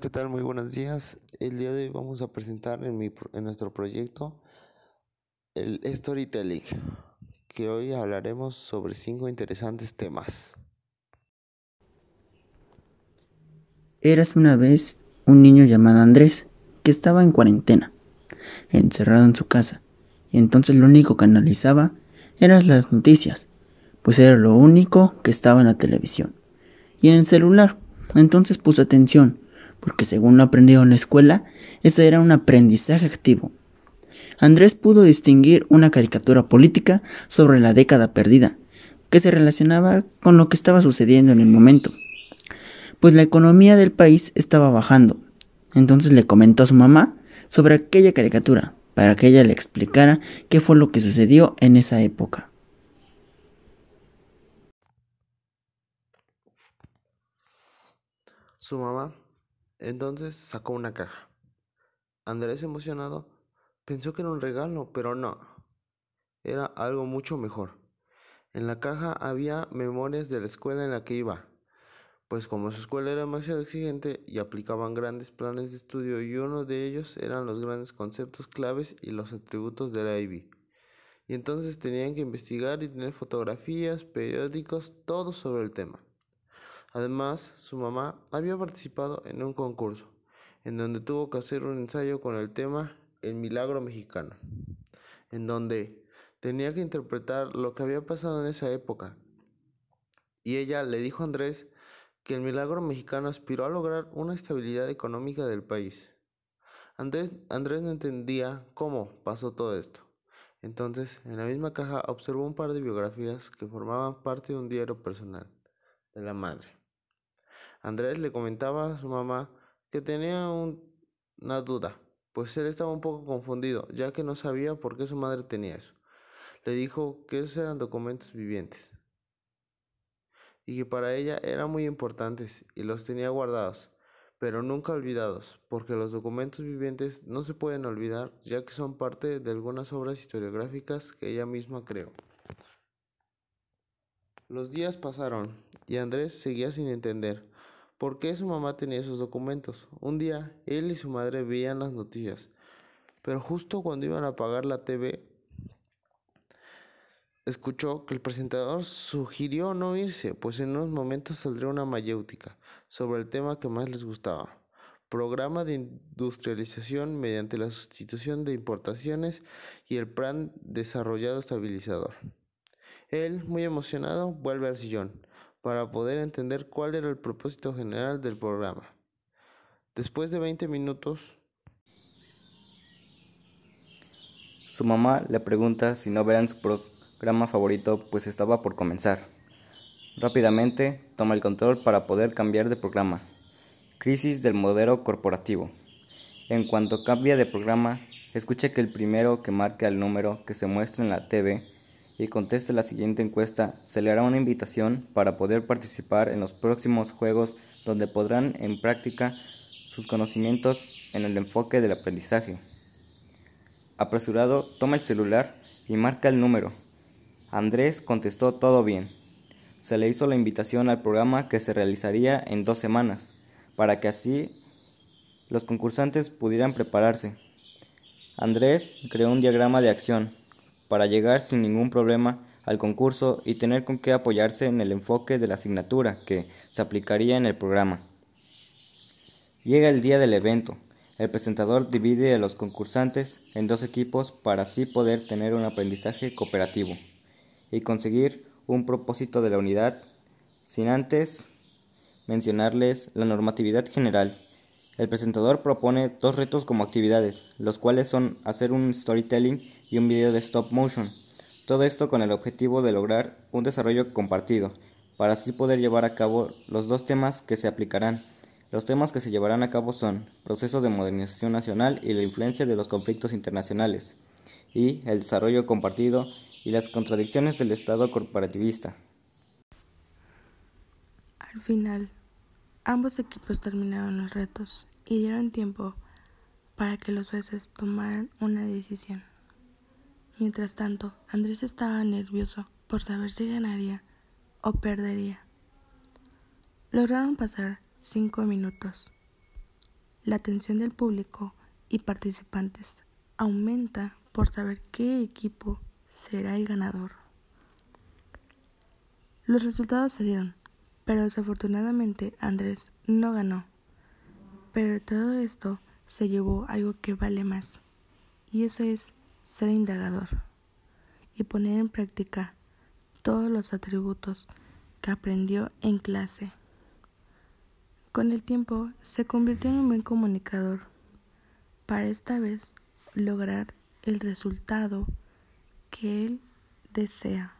¿qué tal? Muy buenos días. El día de hoy vamos a presentar en, mi, en nuestro proyecto el storytelling, que hoy hablaremos sobre cinco interesantes temas. Eras una vez un niño llamado Andrés, que estaba en cuarentena, encerrado en su casa, y entonces lo único que analizaba eran las noticias, pues era lo único que estaba en la televisión y en el celular. Entonces puso atención, porque según lo aprendió en la escuela, eso era un aprendizaje activo. Andrés pudo distinguir una caricatura política sobre la década perdida, que se relacionaba con lo que estaba sucediendo en el momento. Pues la economía del país estaba bajando. Entonces le comentó a su mamá sobre aquella caricatura, para que ella le explicara qué fue lo que sucedió en esa época. Su mamá entonces sacó una caja. Andrés, emocionado, pensó que era un regalo, pero no. Era algo mucho mejor. En la caja había memorias de la escuela en la que iba, pues como su escuela era demasiado exigente y aplicaban grandes planes de estudio y uno de ellos eran los grandes conceptos claves y los atributos de la IB. Y entonces tenían que investigar y tener fotografías, periódicos, todo sobre el tema. Además, su mamá había participado en un concurso, en donde tuvo que hacer un ensayo con el tema El milagro mexicano, en donde tenía que interpretar lo que había pasado en esa época. Y ella le dijo a Andrés que el milagro mexicano aspiró a lograr una estabilidad económica del país. Andrés, Andrés no entendía cómo pasó todo esto. Entonces, en la misma caja observó un par de biografías que formaban parte de un diario personal de la madre. Andrés le comentaba a su mamá que tenía una duda, pues él estaba un poco confundido, ya que no sabía por qué su madre tenía eso. Le dijo que esos eran documentos vivientes y que para ella eran muy importantes y los tenía guardados, pero nunca olvidados, porque los documentos vivientes no se pueden olvidar, ya que son parte de algunas obras historiográficas que ella misma creó. Los días pasaron y Andrés seguía sin entender por qué su mamá tenía esos documentos. Un día él y su madre veían las noticias, pero justo cuando iban a apagar la TV, escuchó que el presentador sugirió no irse, pues en unos momentos saldría una mayéutica sobre el tema que más les gustaba. Programa de industrialización mediante la sustitución de importaciones y el plan desarrollado estabilizador. Él, muy emocionado, vuelve al sillón para poder entender cuál era el propósito general del programa. Después de 20 minutos, su mamá le pregunta si no verán su programa favorito, pues estaba por comenzar. Rápidamente toma el control para poder cambiar de programa. Crisis del modelo corporativo. En cuanto cambia de programa, escuche que el primero que marque el número que se muestra en la TV y conteste la siguiente encuesta, se le hará una invitación para poder participar en los próximos juegos donde podrán en práctica sus conocimientos en el enfoque del aprendizaje. Apresurado, toma el celular y marca el número. Andrés contestó todo bien. Se le hizo la invitación al programa que se realizaría en dos semanas, para que así los concursantes pudieran prepararse. Andrés creó un diagrama de acción para llegar sin ningún problema al concurso y tener con qué apoyarse en el enfoque de la asignatura que se aplicaría en el programa. Llega el día del evento. El presentador divide a los concursantes en dos equipos para así poder tener un aprendizaje cooperativo y conseguir un propósito de la unidad, sin antes mencionarles la normatividad general. El presentador propone dos retos como actividades, los cuales son hacer un storytelling y un video de stop motion. Todo esto con el objetivo de lograr un desarrollo compartido, para así poder llevar a cabo los dos temas que se aplicarán. Los temas que se llevarán a cabo son procesos de modernización nacional y la influencia de los conflictos internacionales, y el desarrollo compartido y las contradicciones del Estado corporativista. Al final, ambos equipos terminaron los retos y dieron tiempo para que los jueces tomaran una decisión. Mientras tanto, Andrés estaba nervioso por saber si ganaría o perdería. Lograron pasar cinco minutos la atención del público y participantes aumenta por saber qué equipo será el ganador. Los resultados se dieron, pero desafortunadamente Andrés no ganó. Pero todo esto se llevó algo que vale más, y eso es ser indagador y poner en práctica todos los atributos que aprendió en clase. Con el tiempo se convirtió en un buen comunicador para esta vez lograr el resultado que él desea.